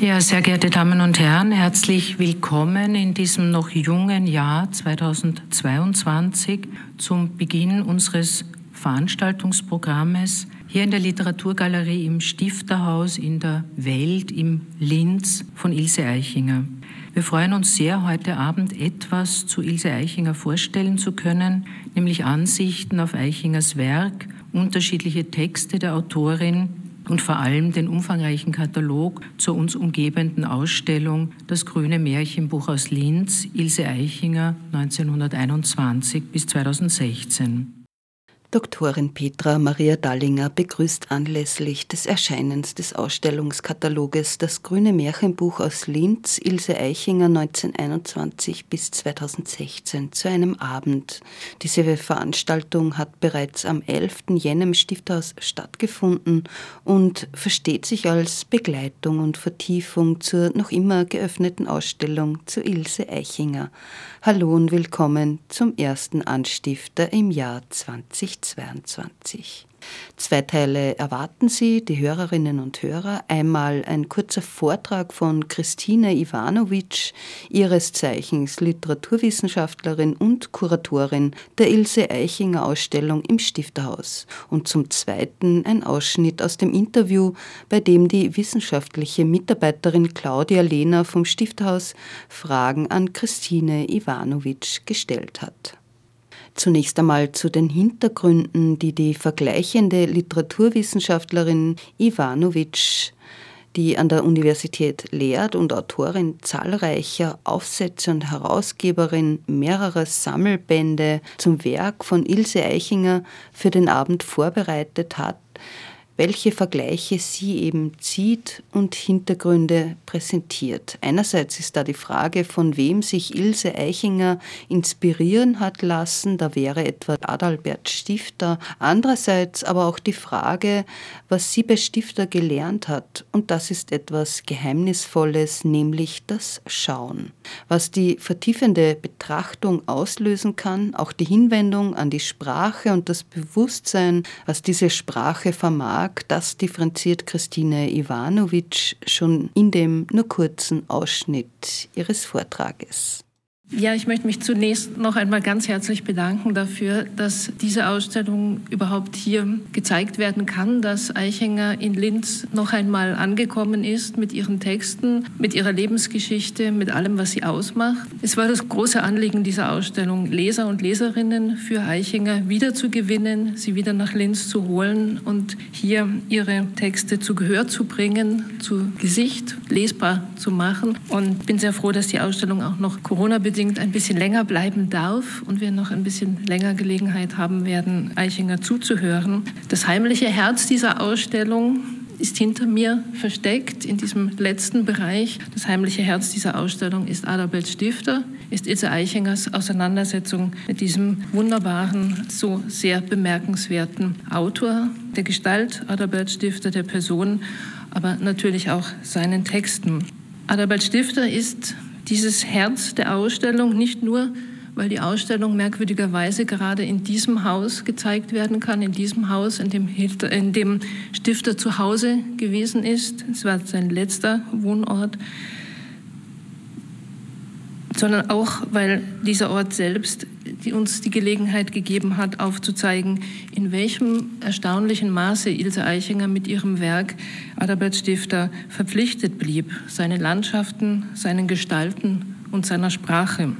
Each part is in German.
Ja, sehr geehrte Damen und Herren, herzlich willkommen in diesem noch jungen Jahr 2022 zum Beginn unseres Veranstaltungsprogrammes hier in der Literaturgalerie im Stifterhaus in der Welt im Linz von Ilse Eichinger. Wir freuen uns sehr, heute Abend etwas zu Ilse Eichinger vorstellen zu können, nämlich Ansichten auf Eichingers Werk, unterschiedliche Texte der Autorin und vor allem den umfangreichen Katalog zur uns umgebenden Ausstellung Das grüne Märchenbuch aus Linz, Ilse Eichinger 1921 bis 2016. Doktorin Petra Maria Dallinger begrüßt anlässlich des Erscheinens des Ausstellungskataloges Das grüne Märchenbuch aus Linz, Ilse Eichinger 1921 bis 2016 zu einem Abend. Diese Veranstaltung hat bereits am 11. Jänner im Stifthaus stattgefunden und versteht sich als Begleitung und Vertiefung zur noch immer geöffneten Ausstellung zu Ilse Eichinger. Hallo und willkommen zum ersten Anstifter im Jahr 2022. Zwei Teile erwarten Sie, die Hörerinnen und Hörer. Einmal ein kurzer Vortrag von Christine Ivanovic, ihres Zeichens Literaturwissenschaftlerin und Kuratorin der Ilse Eichinger Ausstellung im Stifterhaus. Und zum Zweiten ein Ausschnitt aus dem Interview, bei dem die wissenschaftliche Mitarbeiterin Claudia Lehner vom Stifterhaus Fragen an Christine Ivanovic gestellt hat. Zunächst einmal zu den Hintergründen, die die vergleichende Literaturwissenschaftlerin Ivanovic, die an der Universität lehrt und Autorin zahlreicher Aufsätze und Herausgeberin mehrerer Sammelbände zum Werk von Ilse Eichinger für den Abend vorbereitet hat, welche Vergleiche sie eben zieht und Hintergründe präsentiert. Einerseits ist da die Frage, von wem sich Ilse Eichinger inspirieren hat lassen, da wäre etwa Adalbert Stifter. Andererseits aber auch die Frage, was sie bei Stifter gelernt hat. Und das ist etwas Geheimnisvolles, nämlich das Schauen. Was die vertiefende Betrachtung auslösen kann, auch die Hinwendung an die Sprache und das Bewusstsein, was diese Sprache vermag, Tag, das differenziert Christine Ivanovic schon in dem nur kurzen Ausschnitt ihres Vortrages. Ja, ich möchte mich zunächst noch einmal ganz herzlich bedanken dafür, dass diese Ausstellung überhaupt hier gezeigt werden kann, dass Eichinger in Linz noch einmal angekommen ist mit ihren Texten, mit ihrer Lebensgeschichte, mit allem, was sie ausmacht. Es war das große Anliegen dieser Ausstellung, Leser und Leserinnen für Eichinger wiederzugewinnen, sie wieder nach Linz zu holen und hier ihre Texte zu Gehör zu bringen, zu Gesicht lesbar zu machen. Und bin sehr froh, dass die Ausstellung auch noch Corona-bedingt bedingt ein bisschen länger bleiben darf und wir noch ein bisschen länger Gelegenheit haben werden, Eichinger zuzuhören. Das heimliche Herz dieser Ausstellung ist hinter mir versteckt in diesem letzten Bereich. Das heimliche Herz dieser Ausstellung ist Adalbert Stifter, ist Ilse Eichingers Auseinandersetzung mit diesem wunderbaren, so sehr bemerkenswerten Autor der Gestalt Adalbert Stifter, der Person, aber natürlich auch seinen Texten. Adalbert Stifter ist dieses Herz der Ausstellung, nicht nur, weil die Ausstellung merkwürdigerweise gerade in diesem Haus gezeigt werden kann, in diesem Haus, in dem, in dem Stifter zu Hause gewesen ist. Es war sein letzter Wohnort sondern auch, weil dieser Ort selbst die uns die Gelegenheit gegeben hat, aufzuzeigen, in welchem erstaunlichen Maße Ilse Eichinger mit ihrem Werk Adalbert Stifter verpflichtet blieb, seine Landschaften, seinen Gestalten und seiner Sprache.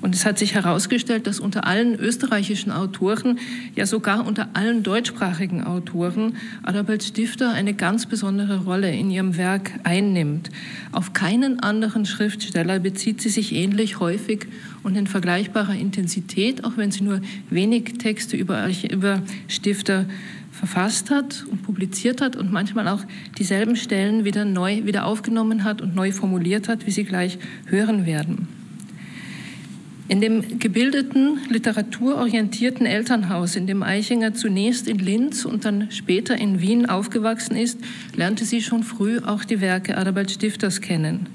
Und es hat sich herausgestellt, dass unter allen österreichischen Autoren, ja sogar unter allen deutschsprachigen Autoren, Adalbert Stifter eine ganz besondere Rolle in ihrem Werk einnimmt. Auf keinen anderen Schriftsteller bezieht sie sich ähnlich häufig und in vergleichbarer Intensität, auch wenn sie nur wenig Texte über, über Stifter verfasst hat und publiziert hat und manchmal auch dieselben Stellen wieder neu wieder aufgenommen hat und neu formuliert hat, wie Sie gleich hören werden. In dem gebildeten, literaturorientierten Elternhaus, in dem Eichinger zunächst in Linz und dann später in Wien aufgewachsen ist, lernte sie schon früh auch die Werke Adalbert Stifters kennen.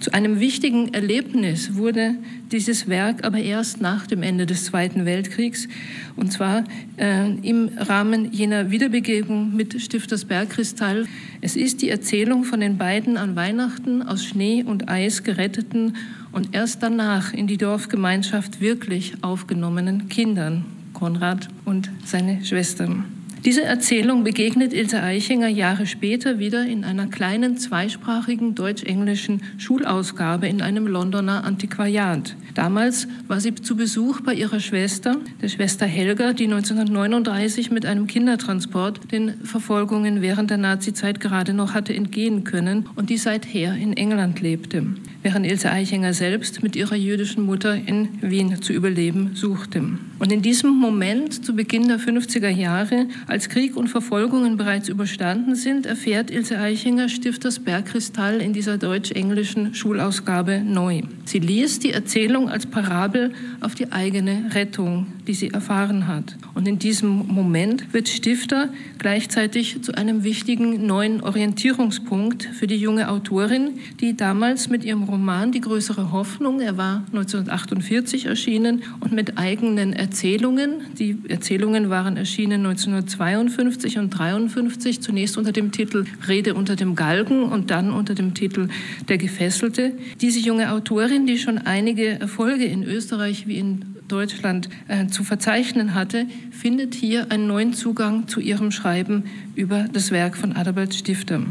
Zu einem wichtigen Erlebnis wurde dieses Werk aber erst nach dem Ende des Zweiten Weltkriegs, und zwar äh, im Rahmen jener Wiederbegegnung mit Stifters Bergkristall. Es ist die Erzählung von den beiden an Weihnachten aus Schnee und Eis geretteten und erst danach in die Dorfgemeinschaft wirklich aufgenommenen Kindern, Konrad und seine Schwestern. Diese Erzählung begegnet Ilse Eichinger Jahre später wieder in einer kleinen zweisprachigen deutsch-englischen Schulausgabe in einem Londoner Antiquariat. Damals war sie zu Besuch bei ihrer Schwester, der Schwester Helga, die 1939 mit einem Kindertransport den Verfolgungen während der Nazizeit gerade noch hatte entgehen können und die seither in England lebte, während Ilse Eichinger selbst mit ihrer jüdischen Mutter in Wien zu überleben suchte. Und in diesem Moment, zu Beginn der 50er Jahre, als Krieg und Verfolgungen bereits überstanden sind, erfährt Ilse Eichinger Stifters Bergkristall in dieser deutsch-englischen Schulausgabe neu. Sie liest die Erzählung als Parabel auf die eigene Rettung, die sie erfahren hat. Und in diesem Moment wird Stifter gleichzeitig zu einem wichtigen neuen Orientierungspunkt für die junge Autorin, die damals mit ihrem Roman Die größere Hoffnung, er war 1948 erschienen, und mit eigenen Erzählungen, die Erzählungen waren erschienen 1952, 52 und 53, zunächst unter dem Titel Rede unter dem Galgen und dann unter dem Titel Der Gefesselte. Diese junge Autorin, die schon einige Erfolge in Österreich wie in Deutschland äh, zu verzeichnen hatte, findet hier einen neuen Zugang zu ihrem Schreiben über das Werk von Adalbert Stifter.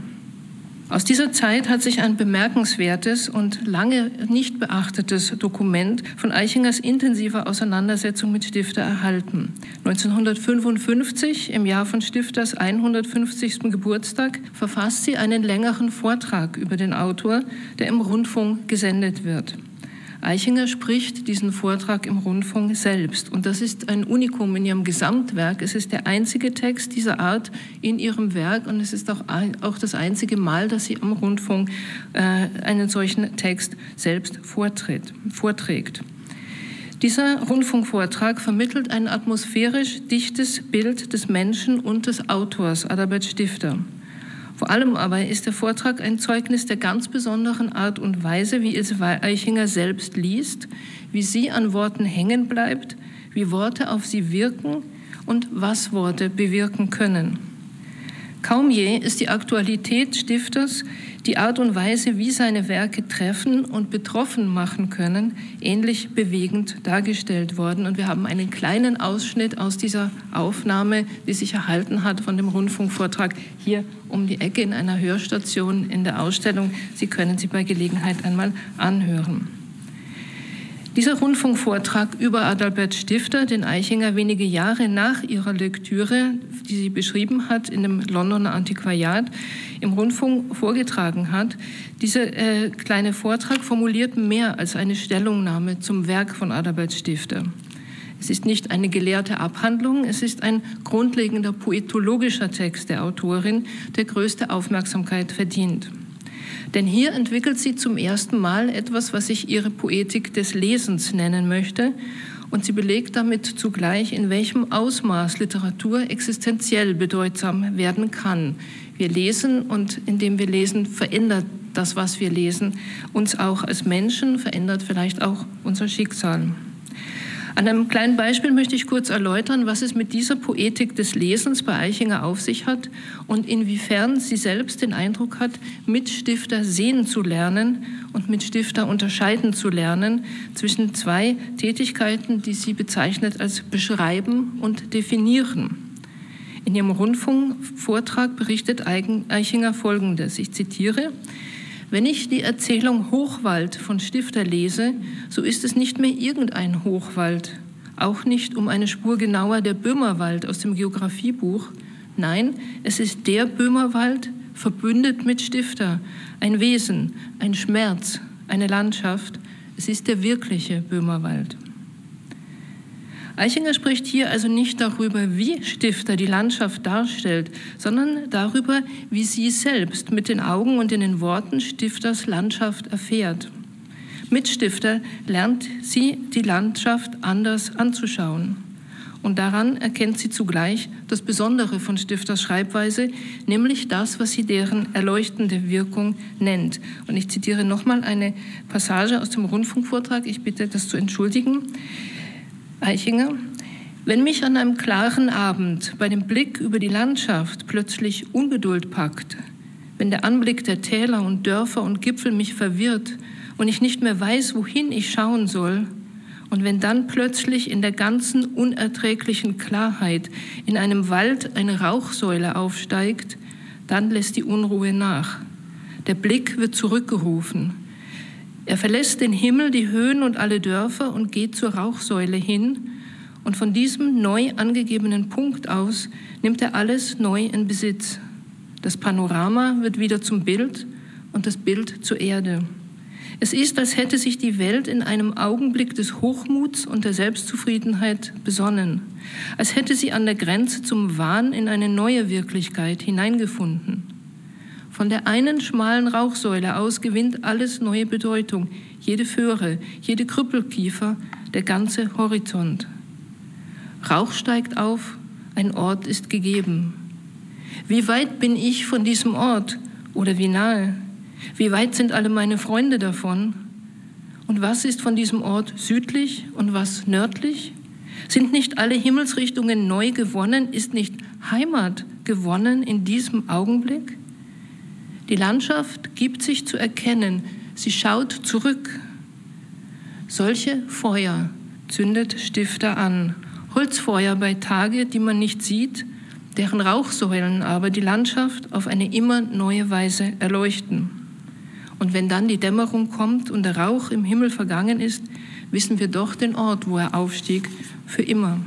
Aus dieser Zeit hat sich ein bemerkenswertes und lange nicht beachtetes Dokument von Eichingers intensiver Auseinandersetzung mit Stifter erhalten. 1955, im Jahr von Stifters 150. Geburtstag, verfasst sie einen längeren Vortrag über den Autor, der im Rundfunk gesendet wird. Eichinger spricht diesen Vortrag im Rundfunk selbst. Und das ist ein Unikum in ihrem Gesamtwerk. Es ist der einzige Text dieser Art in ihrem Werk und es ist auch, auch das einzige Mal, dass sie am Rundfunk äh, einen solchen Text selbst vortritt, vorträgt. Dieser Rundfunkvortrag vermittelt ein atmosphärisch dichtes Bild des Menschen und des Autors Adalbert Stifter. Vor allem aber ist der Vortrag ein Zeugnis der ganz besonderen Art und Weise, wie Ilse Eichinger selbst liest, wie sie an Worten hängen bleibt, wie Worte auf sie wirken und was Worte bewirken können. Kaum je ist die Aktualität Stifters die Art und Weise, wie seine Werke treffen und betroffen machen können, ähnlich bewegend dargestellt worden. Und wir haben einen kleinen Ausschnitt aus dieser Aufnahme, die sich erhalten hat von dem Rundfunkvortrag hier um die Ecke in einer Hörstation in der Ausstellung. Sie können sie bei Gelegenheit einmal anhören. Dieser Rundfunkvortrag über Adalbert Stifter, den Eichinger wenige Jahre nach ihrer Lektüre, die sie beschrieben hat, in dem Londoner Antiquariat im Rundfunk vorgetragen hat, dieser äh, kleine Vortrag formuliert mehr als eine Stellungnahme zum Werk von Adalbert Stifter. Es ist nicht eine gelehrte Abhandlung, es ist ein grundlegender poetologischer Text der Autorin, der größte Aufmerksamkeit verdient. Denn hier entwickelt sie zum ersten Mal etwas, was ich ihre Poetik des Lesens nennen möchte. Und sie belegt damit zugleich, in welchem Ausmaß Literatur existenziell bedeutsam werden kann. Wir lesen und indem wir lesen, verändert das, was wir lesen, uns auch als Menschen, verändert vielleicht auch unser Schicksal. An einem kleinen Beispiel möchte ich kurz erläutern, was es mit dieser Poetik des Lesens bei Eichinger auf sich hat und inwiefern sie selbst den Eindruck hat, mit Stifter sehen zu lernen und mit Stifter unterscheiden zu lernen zwischen zwei Tätigkeiten, die sie bezeichnet als beschreiben und definieren. In ihrem Rundfunkvortrag berichtet Eichinger Folgendes, ich zitiere, wenn ich die Erzählung Hochwald von Stifter lese, so ist es nicht mehr irgendein Hochwald, auch nicht um eine Spur genauer der Böhmerwald aus dem Geografiebuch. Nein, es ist der Böhmerwald verbündet mit Stifter, ein Wesen, ein Schmerz, eine Landschaft. Es ist der wirkliche Böhmerwald. Eichinger spricht hier also nicht darüber, wie Stifter die Landschaft darstellt, sondern darüber, wie sie selbst mit den Augen und in den Worten Stifters Landschaft erfährt. Mit Stifter lernt sie die Landschaft anders anzuschauen. Und daran erkennt sie zugleich das Besondere von Stifters Schreibweise, nämlich das, was sie deren erleuchtende Wirkung nennt. Und ich zitiere nochmal eine Passage aus dem Rundfunkvortrag. Ich bitte das zu entschuldigen. Eichinger. Wenn mich an einem klaren Abend bei dem Blick über die Landschaft plötzlich Ungeduld packt, wenn der Anblick der Täler und Dörfer und Gipfel mich verwirrt und ich nicht mehr weiß, wohin ich schauen soll, und wenn dann plötzlich in der ganzen unerträglichen Klarheit in einem Wald eine Rauchsäule aufsteigt, dann lässt die Unruhe nach. Der Blick wird zurückgerufen. Er verlässt den Himmel, die Höhen und alle Dörfer und geht zur Rauchsäule hin. Und von diesem neu angegebenen Punkt aus nimmt er alles neu in Besitz. Das Panorama wird wieder zum Bild und das Bild zur Erde. Es ist, als hätte sich die Welt in einem Augenblick des Hochmuts und der Selbstzufriedenheit besonnen, als hätte sie an der Grenze zum Wahn in eine neue Wirklichkeit hineingefunden. Von der einen schmalen Rauchsäule aus gewinnt alles neue Bedeutung, jede Föhre, jede Krüppelkiefer, der ganze Horizont. Rauch steigt auf, ein Ort ist gegeben. Wie weit bin ich von diesem Ort oder wie nahe? Wie weit sind alle meine Freunde davon? Und was ist von diesem Ort südlich und was nördlich? Sind nicht alle Himmelsrichtungen neu gewonnen? Ist nicht Heimat gewonnen in diesem Augenblick? Die Landschaft gibt sich zu erkennen, sie schaut zurück. Solche Feuer zündet Stifter an, Holzfeuer bei Tage, die man nicht sieht, deren Rauchsäulen aber die Landschaft auf eine immer neue Weise erleuchten. Und wenn dann die Dämmerung kommt und der Rauch im Himmel vergangen ist, wissen wir doch den Ort, wo er aufstieg, für immer.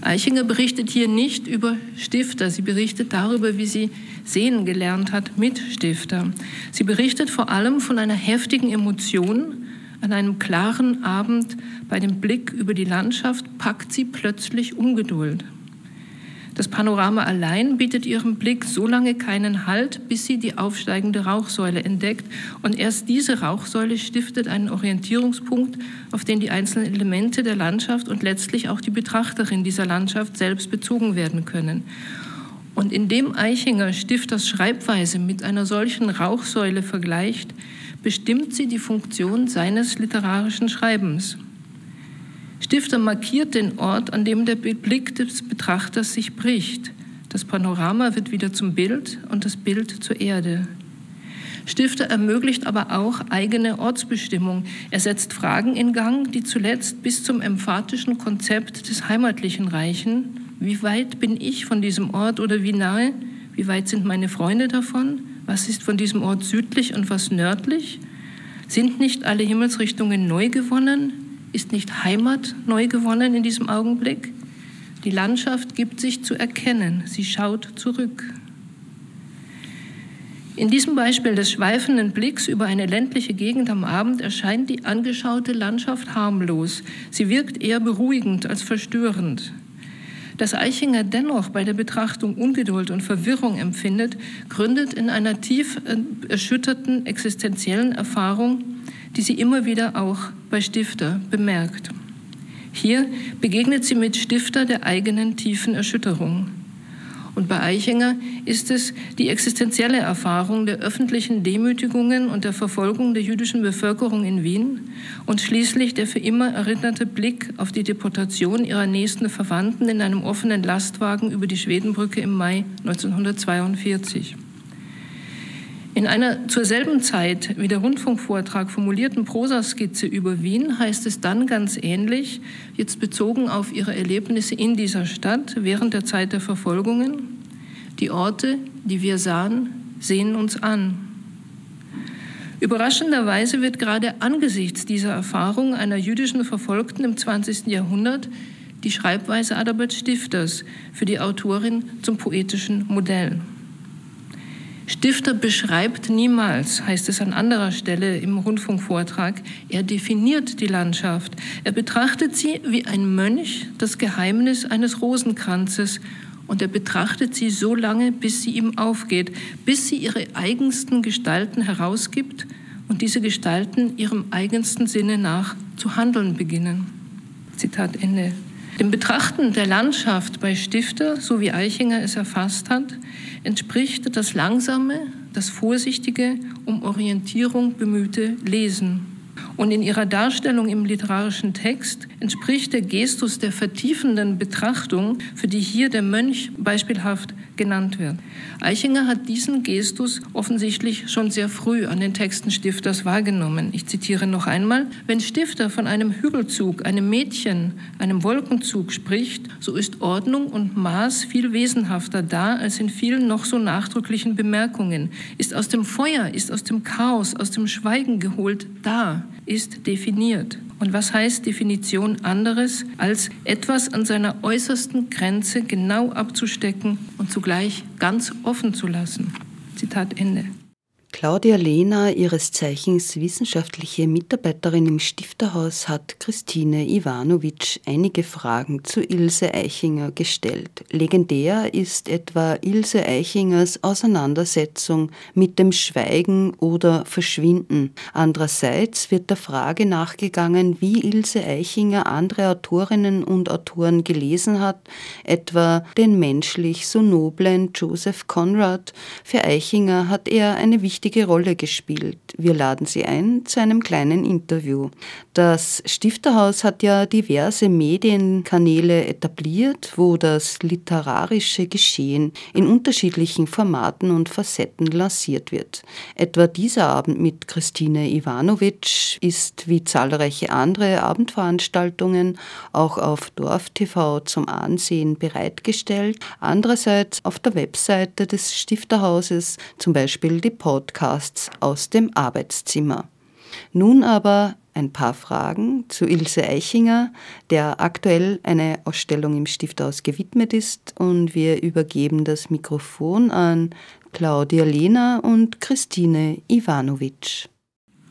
Eichinger berichtet hier nicht über Stifter, sie berichtet darüber, wie sie sehen gelernt hat mit Stifter. Sie berichtet vor allem von einer heftigen Emotion. An einem klaren Abend bei dem Blick über die Landschaft packt sie plötzlich Ungeduld. Das Panorama allein bietet ihrem Blick so lange keinen Halt, bis sie die aufsteigende Rauchsäule entdeckt. Und erst diese Rauchsäule stiftet einen Orientierungspunkt, auf den die einzelnen Elemente der Landschaft und letztlich auch die Betrachterin dieser Landschaft selbst bezogen werden können. Und indem Eichinger Stifters Schreibweise mit einer solchen Rauchsäule vergleicht, bestimmt sie die Funktion seines literarischen Schreibens. Stifter markiert den Ort, an dem der Blick des Betrachters sich bricht. Das Panorama wird wieder zum Bild und das Bild zur Erde. Stifter ermöglicht aber auch eigene Ortsbestimmung. Er setzt Fragen in Gang, die zuletzt bis zum emphatischen Konzept des Heimatlichen reichen. Wie weit bin ich von diesem Ort oder wie nahe? Wie weit sind meine Freunde davon? Was ist von diesem Ort südlich und was nördlich? Sind nicht alle Himmelsrichtungen neu gewonnen? Ist nicht Heimat neu gewonnen in diesem Augenblick? Die Landschaft gibt sich zu erkennen, sie schaut zurück. In diesem Beispiel des schweifenden Blicks über eine ländliche Gegend am Abend erscheint die angeschaute Landschaft harmlos. Sie wirkt eher beruhigend als verstörend. Dass Eichinger dennoch bei der Betrachtung Ungeduld und Verwirrung empfindet, gründet in einer tief erschütterten existenziellen Erfahrung, die sie immer wieder auch bei Stifter bemerkt. Hier begegnet sie mit Stifter der eigenen tiefen Erschütterung. Und bei Eichinger ist es die existenzielle Erfahrung der öffentlichen Demütigungen und der Verfolgung der jüdischen Bevölkerung in Wien und schließlich der für immer erinnerte Blick auf die Deportation ihrer nächsten Verwandten in einem offenen Lastwagen über die Schwedenbrücke im Mai 1942. In einer zur selben Zeit wie der Rundfunkvortrag formulierten Prosaskizze über Wien heißt es dann ganz ähnlich, jetzt bezogen auf ihre Erlebnisse in dieser Stadt während der Zeit der Verfolgungen. Die Orte, die wir sahen, sehen uns an. Überraschenderweise wird gerade angesichts dieser Erfahrung einer jüdischen Verfolgten im 20. Jahrhundert die Schreibweise Adalbert Stifters für die Autorin zum poetischen Modell. Stifter beschreibt niemals, heißt es an anderer Stelle im Rundfunkvortrag, er definiert die Landschaft. Er betrachtet sie wie ein Mönch das Geheimnis eines Rosenkranzes und er betrachtet sie so lange, bis sie ihm aufgeht, bis sie ihre eigensten Gestalten herausgibt und diese Gestalten ihrem eigensten Sinne nach zu handeln beginnen. Zitat Ende. Dem Betrachten der Landschaft bei Stifter, so wie Eichinger es erfasst hat, entspricht das langsame, das vorsichtige, um Orientierung bemühte Lesen. Und in ihrer Darstellung im literarischen Text entspricht der Gestus der vertiefenden Betrachtung, für die hier der Mönch beispielhaft genannt wird. Eichinger hat diesen Gestus offensichtlich schon sehr früh an den Texten Stifters wahrgenommen. Ich zitiere noch einmal, wenn Stifter von einem Hügelzug, einem Mädchen, einem Wolkenzug spricht, so ist Ordnung und Maß viel wesenhafter da als in vielen noch so nachdrücklichen Bemerkungen, ist aus dem Feuer, ist aus dem Chaos, aus dem Schweigen geholt da, ist definiert. Und was heißt Definition anderes, als etwas an seiner äußersten Grenze genau abzustecken und zugleich ganz offen zu lassen? Zitat Ende. Claudia Lehner, ihres Zeichens wissenschaftliche Mitarbeiterin im Stifterhaus, hat Christine Ivanovic einige Fragen zu Ilse Eichinger gestellt. Legendär ist etwa Ilse Eichingers Auseinandersetzung mit dem Schweigen oder Verschwinden. Andererseits wird der Frage nachgegangen, wie Ilse Eichinger andere Autorinnen und Autoren gelesen hat, etwa den menschlich so noblen Joseph Conrad. Für Eichinger hat er eine wichtige wichtige Rolle gespielt. Wir laden Sie ein zu einem kleinen Interview. Das Stifterhaus hat ja diverse Medienkanäle etabliert, wo das literarische Geschehen in unterschiedlichen Formaten und Facetten lanciert wird. Etwa dieser Abend mit Christine Ivanovic ist wie zahlreiche andere Abendveranstaltungen auch auf Dorf TV zum Ansehen bereitgestellt. Andererseits auf der Webseite des Stifterhauses zum Beispiel die Podcast Podcasts aus dem Arbeitszimmer. Nun aber ein paar Fragen zu Ilse Eichinger, der aktuell eine Ausstellung im Stifthaus gewidmet ist. Und wir übergeben das Mikrofon an Claudia Lehner und Christine Ivanovic.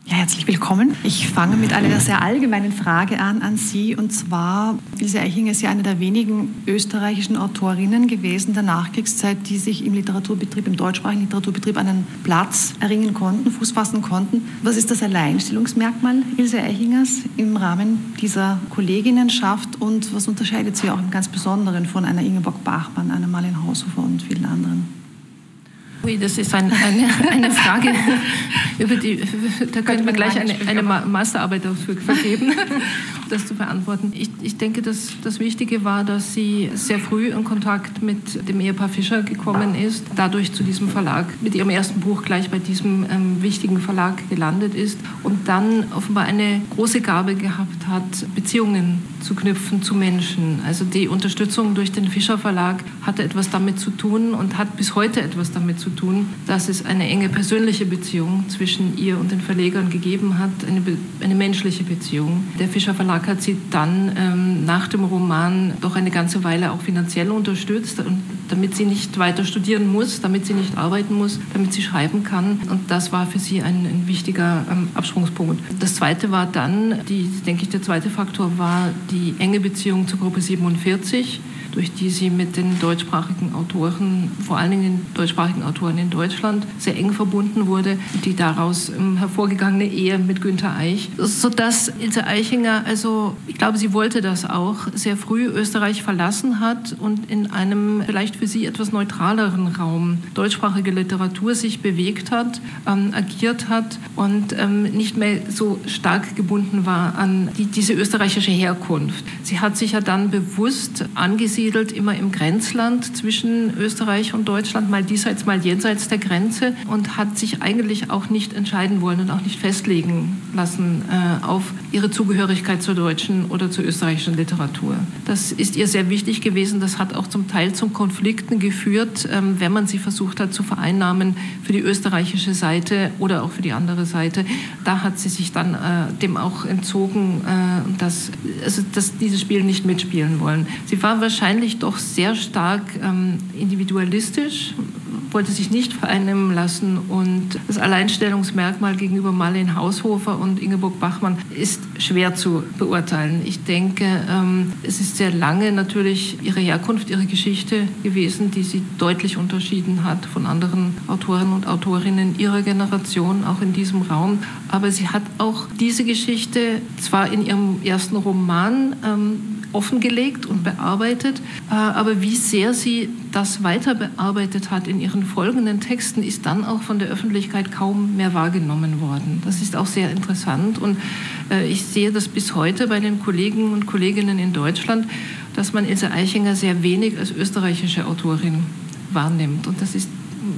Ja, herzlich willkommen. Ich fange mit einer sehr allgemeinen Frage an an Sie. Und zwar, Ilse Eichinger ist ja eine der wenigen österreichischen Autorinnen gewesen der Nachkriegszeit, die sich im Literaturbetrieb, im deutschsprachigen Literaturbetrieb einen Platz erringen konnten, Fuß fassen konnten. Was ist das Alleinstellungsmerkmal Ilse Eichingers im Rahmen dieser Kolleginnenschaft und was unterscheidet sie auch im ganz Besonderen von einer Ingeborg Bachmann, einer Marlene Haushofer und vielen anderen? Ui, das ist ein, eine, eine Frage, über die, da könnten wir gleich eine, eine Masterarbeit dafür vergeben, das zu beantworten. Ich, ich denke, dass das Wichtige war, dass sie sehr früh in Kontakt mit dem Ehepaar Fischer gekommen ist, dadurch zu diesem Verlag, mit ihrem ersten Buch gleich bei diesem ähm, wichtigen Verlag gelandet ist und dann offenbar eine große Gabe gehabt hat, Beziehungen zu knüpfen zu Menschen. Also die Unterstützung durch den Fischer Verlag hatte etwas damit zu tun und hat bis heute etwas damit zu tun, dass es eine enge persönliche Beziehung zwischen ihr und den Verlegern gegeben hat, eine, eine menschliche Beziehung. Der Fischer Verlag hat sie dann ähm, nach dem Roman doch eine ganze Weile auch finanziell unterstützt, damit sie nicht weiter studieren muss, damit sie nicht arbeiten muss, damit sie schreiben kann. Und das war für sie ein, ein wichtiger ähm, Absprungspunkt. Das zweite war dann, die, denke ich, der zweite Faktor war die enge Beziehung zur Gruppe 47 durch die sie mit den deutschsprachigen Autoren, vor allen Dingen den deutschsprachigen Autoren in Deutschland, sehr eng verbunden wurde, die daraus ähm, hervorgegangene Ehe mit Günter Eich, sodass Ilse Eichinger, also ich glaube, sie wollte das auch, sehr früh Österreich verlassen hat und in einem vielleicht für sie etwas neutraleren Raum deutschsprachige Literatur sich bewegt hat, ähm, agiert hat und ähm, nicht mehr so stark gebunden war an die, diese österreichische Herkunft. Sie hat sich ja dann bewusst angesiedelt, angesiedelt, immer im Grenzland zwischen Österreich und Deutschland, mal diesseits, mal jenseits der Grenze und hat sich eigentlich auch nicht entscheiden wollen und auch nicht festlegen lassen äh, auf ihre Zugehörigkeit zur deutschen oder zur österreichischen Literatur. Das ist ihr sehr wichtig gewesen. Das hat auch zum Teil zum Konflikten geführt, ähm, wenn man sie versucht hat zu vereinnahmen für die österreichische Seite oder auch für die andere Seite. Da hat sie sich dann äh, dem auch entzogen, äh, dass, also, dass dieses Spiel nicht mitspielen wollen. Sie war wahrscheinlich wahrscheinlich doch sehr stark ähm, individualistisch, wollte sich nicht vereinnehmen lassen und das Alleinstellungsmerkmal gegenüber Marlene Haushofer und Ingeborg Bachmann ist schwer zu beurteilen. Ich denke, ähm, es ist sehr lange natürlich ihre Herkunft, ihre Geschichte gewesen, die sie deutlich unterschieden hat von anderen Autoren und Autorinnen ihrer Generation, auch in diesem Raum. Aber sie hat auch diese Geschichte zwar in ihrem ersten Roman ähm, offengelegt und bearbeitet. Äh, aber wie sehr sie das weiter bearbeitet hat in ihren folgenden Texten, ist dann auch von der Öffentlichkeit kaum mehr wahrgenommen worden. Das ist auch sehr interessant und äh, ich sehe das bis heute bei den Kollegen und Kolleginnen in Deutschland, dass man Ilse Eichinger sehr wenig als österreichische Autorin wahrnimmt. Und das ist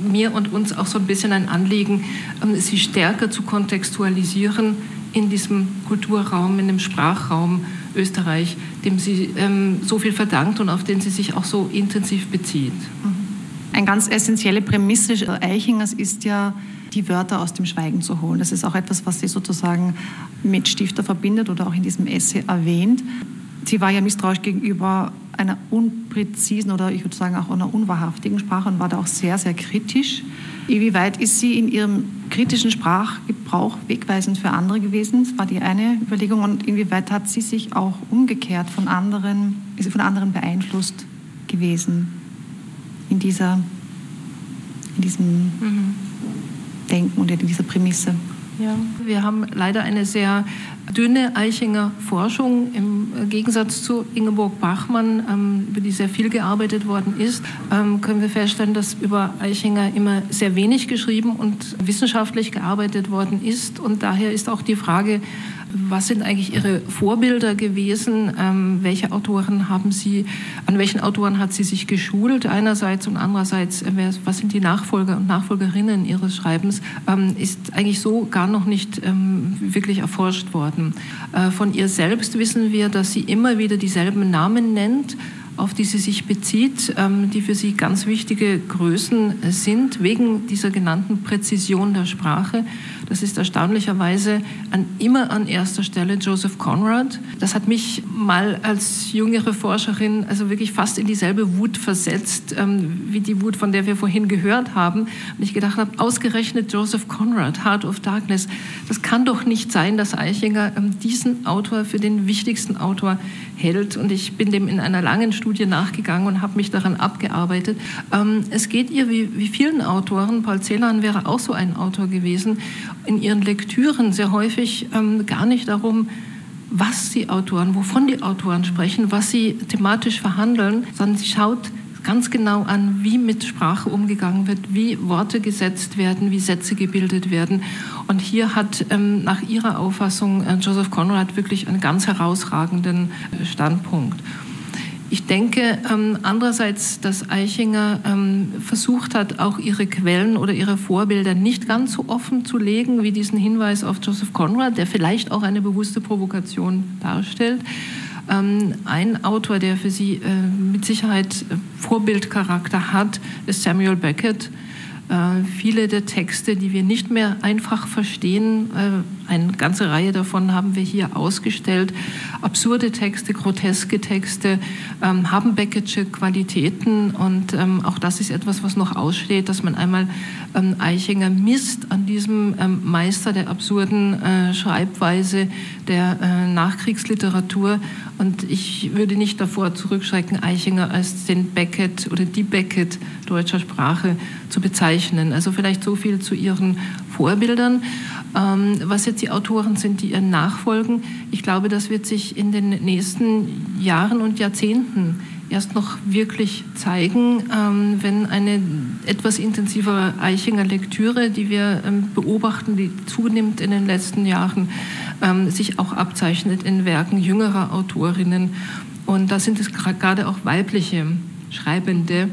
mir und uns auch so ein bisschen ein Anliegen, ähm, sie stärker zu kontextualisieren in diesem Kulturraum, in dem Sprachraum Österreich, dem sie ähm, so viel verdankt und auf den sie sich auch so intensiv bezieht. Eine ganz essentielle Prämisse Eichingers ist ja, die Wörter aus dem Schweigen zu holen. Das ist auch etwas, was sie sozusagen mit Stifter verbindet oder auch in diesem Essay erwähnt. Sie war ja misstrauisch gegenüber einer unpräzisen oder ich würde sagen auch einer unwahrhaftigen Sprache und war da auch sehr, sehr kritisch. Inwieweit ist sie in ihrem kritischen Sprachgebrauch wegweisend für andere gewesen? Das war die eine Überlegung. Und inwieweit hat sie sich auch umgekehrt von anderen, ist sie von anderen beeinflusst gewesen in, dieser, in diesem mhm. Denken und in dieser Prämisse? Ja, wir haben leider eine sehr dünne Eichinger Forschung im Gegensatz zu Ingeborg Bachmann, ähm, über die sehr viel gearbeitet worden ist, ähm, können wir feststellen, dass über Eichinger immer sehr wenig geschrieben und wissenschaftlich gearbeitet worden ist. Und daher ist auch die Frage, was sind eigentlich Ihre Vorbilder gewesen? Ähm, welche Autoren haben Sie, an welchen Autoren hat sie sich geschult einerseits und andererseits, äh, was sind die Nachfolger und Nachfolgerinnen Ihres Schreibens? Ähm, ist eigentlich so gar noch nicht ähm, wirklich erforscht worden. Äh, von ihr selbst wissen wir, dass sie immer wieder dieselben Namen nennt auf die sie sich bezieht, ähm, die für sie ganz wichtige Größen sind, wegen dieser genannten Präzision der Sprache. Das ist erstaunlicherweise an, immer an erster Stelle Joseph Conrad. Das hat mich mal als jüngere Forscherin also wirklich fast in dieselbe Wut versetzt, ähm, wie die Wut, von der wir vorhin gehört haben. Und ich gedacht habe, ausgerechnet Joseph Conrad, Heart of Darkness, das kann doch nicht sein, dass Eichinger ähm, diesen Autor für den wichtigsten Autor hält. Und ich bin dem in einer langen Studie nachgegangen und habe mich daran abgearbeitet. Ähm, es geht ihr wie, wie vielen Autoren, Paul Celan wäre auch so ein Autor gewesen, in ihren Lektüren sehr häufig ähm, gar nicht darum, was die Autoren, wovon die Autoren sprechen, was sie thematisch verhandeln, sondern sie schaut ganz genau an, wie mit Sprache umgegangen wird, wie Worte gesetzt werden, wie Sätze gebildet werden. Und hier hat ähm, nach ihrer Auffassung äh, Joseph Conrad wirklich einen ganz herausragenden äh, Standpunkt. Ich denke ähm, andererseits, dass Eichinger ähm, versucht hat, auch ihre Quellen oder ihre Vorbilder nicht ganz so offen zu legen, wie diesen Hinweis auf Joseph Conrad, der vielleicht auch eine bewusste Provokation darstellt. Ähm, ein Autor, der für sie äh, mit Sicherheit Vorbildcharakter hat, ist Samuel Beckett. Äh, viele der Texte, die wir nicht mehr einfach verstehen, äh, eine ganze Reihe davon haben wir hier ausgestellt. Absurde Texte, groteske Texte ähm, haben Beckettsche Qualitäten und ähm, auch das ist etwas, was noch aussteht, dass man einmal ähm, Eichinger misst an diesem ähm, Meister der absurden äh, Schreibweise der äh, Nachkriegsliteratur und ich würde nicht davor zurückschrecken, Eichinger als den Beckett oder die Beckett deutscher Sprache zu bezeichnen. Also vielleicht so viel zu ihren Vorbildern. Ähm, was jetzt die Autoren sind, die ihr nachfolgen, ich glaube, das wird sich in den nächsten Jahren und Jahrzehnten erst noch wirklich zeigen, ähm, wenn eine etwas intensivere Eichinger Lektüre, die wir ähm, beobachten, die zunimmt in den letzten Jahren, sich auch abzeichnet in Werken jüngerer Autorinnen. Und da sind es gerade auch weibliche Schreibende,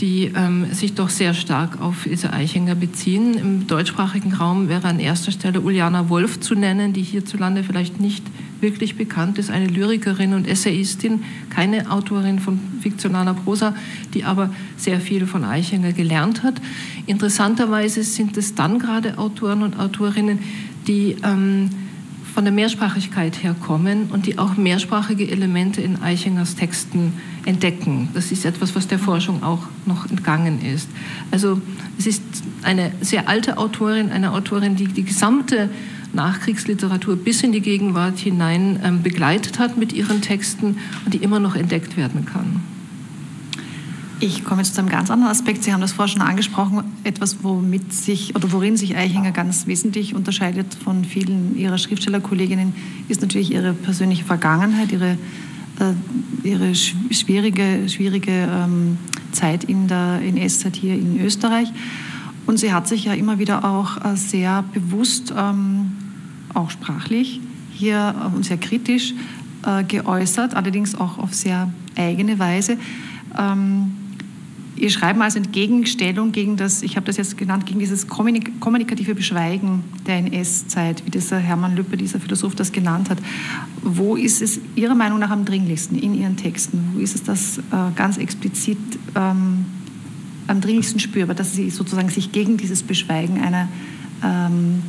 die ähm, sich doch sehr stark auf Ilse Eichinger beziehen. Im deutschsprachigen Raum wäre an erster Stelle Uliana Wolf zu nennen, die hierzulande vielleicht nicht wirklich bekannt ist, eine Lyrikerin und Essayistin, keine Autorin von fiktionaler Prosa, die aber sehr viel von Eichinger gelernt hat. Interessanterweise sind es dann gerade Autoren und Autorinnen, die ähm, von der Mehrsprachigkeit herkommen und die auch mehrsprachige Elemente in Eichingers Texten entdecken. Das ist etwas, was der Forschung auch noch entgangen ist. Also es ist eine sehr alte Autorin, eine Autorin, die die gesamte Nachkriegsliteratur bis in die Gegenwart hinein ähm, begleitet hat mit ihren Texten und die immer noch entdeckt werden kann. Ich komme jetzt zu einem ganz anderen Aspekt. Sie haben das vorher schon angesprochen. Etwas, womit sich oder worin sich Eichinger ganz wesentlich unterscheidet von vielen ihrer Schriftstellerkolleginnen, ist natürlich ihre persönliche Vergangenheit, ihre, äh, ihre schwierige, schwierige ähm, Zeit in der NS-Zeit hier in Österreich. Und sie hat sich ja immer wieder auch äh, sehr bewusst, ähm, auch sprachlich, hier äh, und sehr kritisch äh, geäußert, allerdings auch auf sehr eigene Weise. Ähm, Ihr Schreiben als Entgegenstellung gegen das, ich habe das jetzt genannt, gegen dieses kommunikative Beschweigen der NS-Zeit, wie dieser Hermann Lüppe, dieser Philosoph, das genannt hat. Wo ist es Ihrer Meinung nach am dringlichsten in Ihren Texten? Wo ist es das äh, ganz explizit ähm, am dringlichsten spürbar, dass Sie sozusagen sich gegen dieses Beschweigen einer, ähm,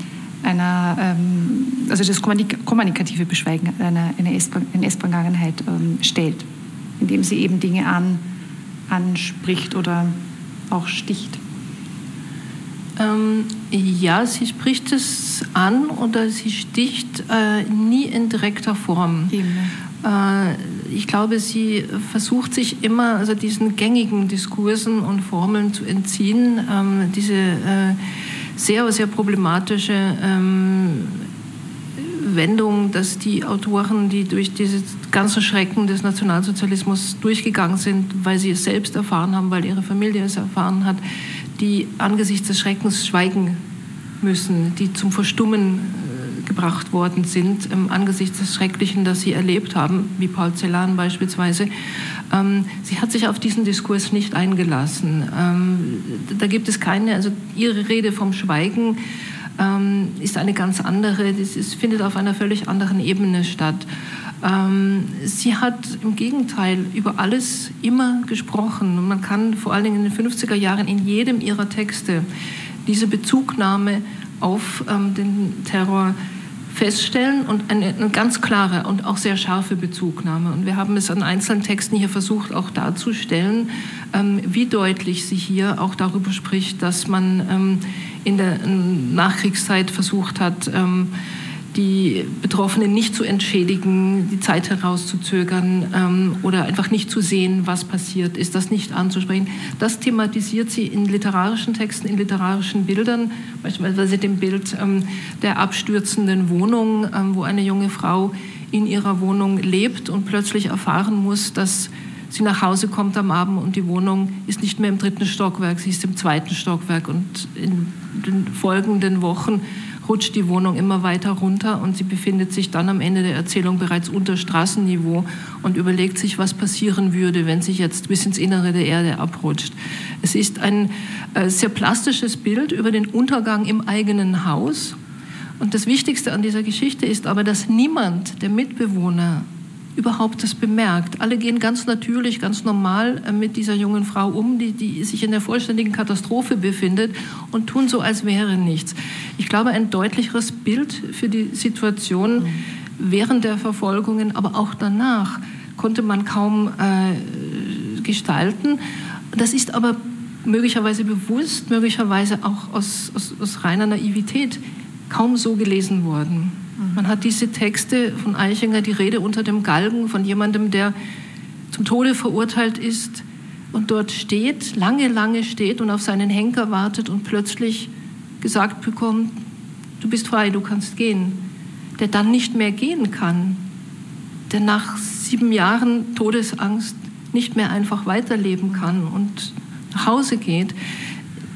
einer ähm, also das kommunikative Beschweigen einer NS-Vergangenheit ähm, stellt, indem Sie eben Dinge an anspricht oder auch sticht? Ähm, ja, sie spricht es an oder sie sticht äh, nie in direkter Form. Äh, ich glaube, sie versucht sich immer also diesen gängigen Diskursen und Formeln zu entziehen. Ähm, diese äh, sehr, sehr problematische ähm, Wendung, dass die Autoren, die durch diese ganzen Schrecken des Nationalsozialismus durchgegangen sind, weil sie es selbst erfahren haben, weil ihre Familie es erfahren hat, die angesichts des Schreckens schweigen müssen, die zum Verstummen äh, gebracht worden sind, ähm, angesichts des Schrecklichen, das sie erlebt haben, wie Paul Celan beispielsweise. Ähm, sie hat sich auf diesen Diskurs nicht eingelassen. Ähm, da gibt es keine, also ihre Rede vom Schweigen ähm, ist eine ganz andere, es findet auf einer völlig anderen Ebene statt. Ähm, sie hat im Gegenteil über alles immer gesprochen. Und man kann vor allen Dingen in den 50er Jahren in jedem ihrer Texte diese Bezugnahme auf ähm, den Terror feststellen und eine, eine, ganz klare und auch sehr scharfe Bezugnahme. Und wir haben es an einzelnen Texten hier versucht auch darzustellen, ähm, wie deutlich sie hier auch darüber spricht, dass man ähm, in der Nachkriegszeit versucht hat, ähm, die Betroffenen nicht zu entschädigen, die Zeit herauszuzögern ähm, oder einfach nicht zu sehen, was passiert ist, das nicht anzusprechen. Das thematisiert sie in literarischen Texten, in literarischen Bildern, beispielsweise dem Bild ähm, der abstürzenden Wohnung, ähm, wo eine junge Frau in ihrer Wohnung lebt und plötzlich erfahren muss, dass sie nach Hause kommt am Abend und die Wohnung ist nicht mehr im dritten Stockwerk, sie ist im zweiten Stockwerk und in den folgenden Wochen rutscht die Wohnung immer weiter runter und sie befindet sich dann am Ende der Erzählung bereits unter Straßenniveau und überlegt sich, was passieren würde, wenn sie jetzt bis ins Innere der Erde abrutscht. Es ist ein äh, sehr plastisches Bild über den Untergang im eigenen Haus. Und das Wichtigste an dieser Geschichte ist aber, dass niemand der Mitbewohner überhaupt das bemerkt. Alle gehen ganz natürlich, ganz normal äh, mit dieser jungen Frau um, die, die sich in der vollständigen Katastrophe befindet und tun so, als wäre nichts. Ich glaube, ein deutlicheres Bild für die Situation während der Verfolgungen, aber auch danach konnte man kaum äh, gestalten. Das ist aber möglicherweise bewusst, möglicherweise auch aus, aus, aus reiner Naivität kaum so gelesen worden. Man hat diese Texte von Eichinger, die Rede unter dem Galgen von jemandem, der zum Tode verurteilt ist und dort steht, lange, lange steht und auf seinen Henker wartet und plötzlich gesagt bekommt, du bist frei, du kannst gehen. Der dann nicht mehr gehen kann, der nach sieben Jahren Todesangst nicht mehr einfach weiterleben kann und nach Hause geht.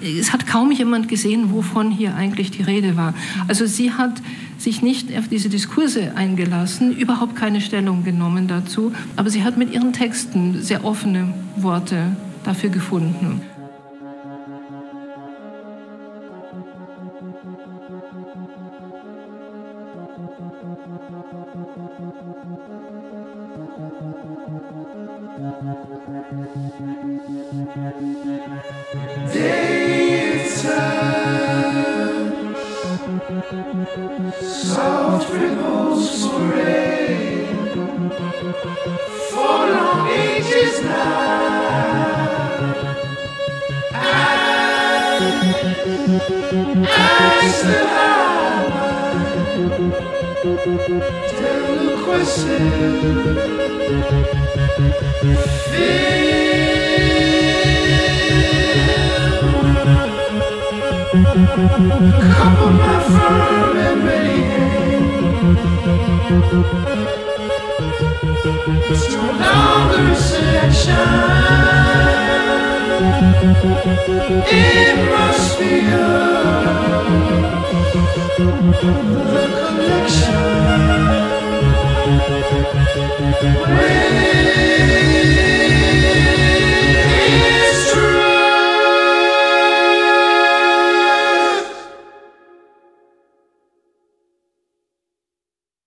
Es hat kaum jemand gesehen, wovon hier eigentlich die Rede war. Also sie hat sich nicht auf diese Diskurse eingelassen, überhaupt keine Stellung genommen dazu, aber sie hat mit ihren Texten sehr offene Worte dafür gefunden. Come on, my firm and It's no longer selection It must be The collection When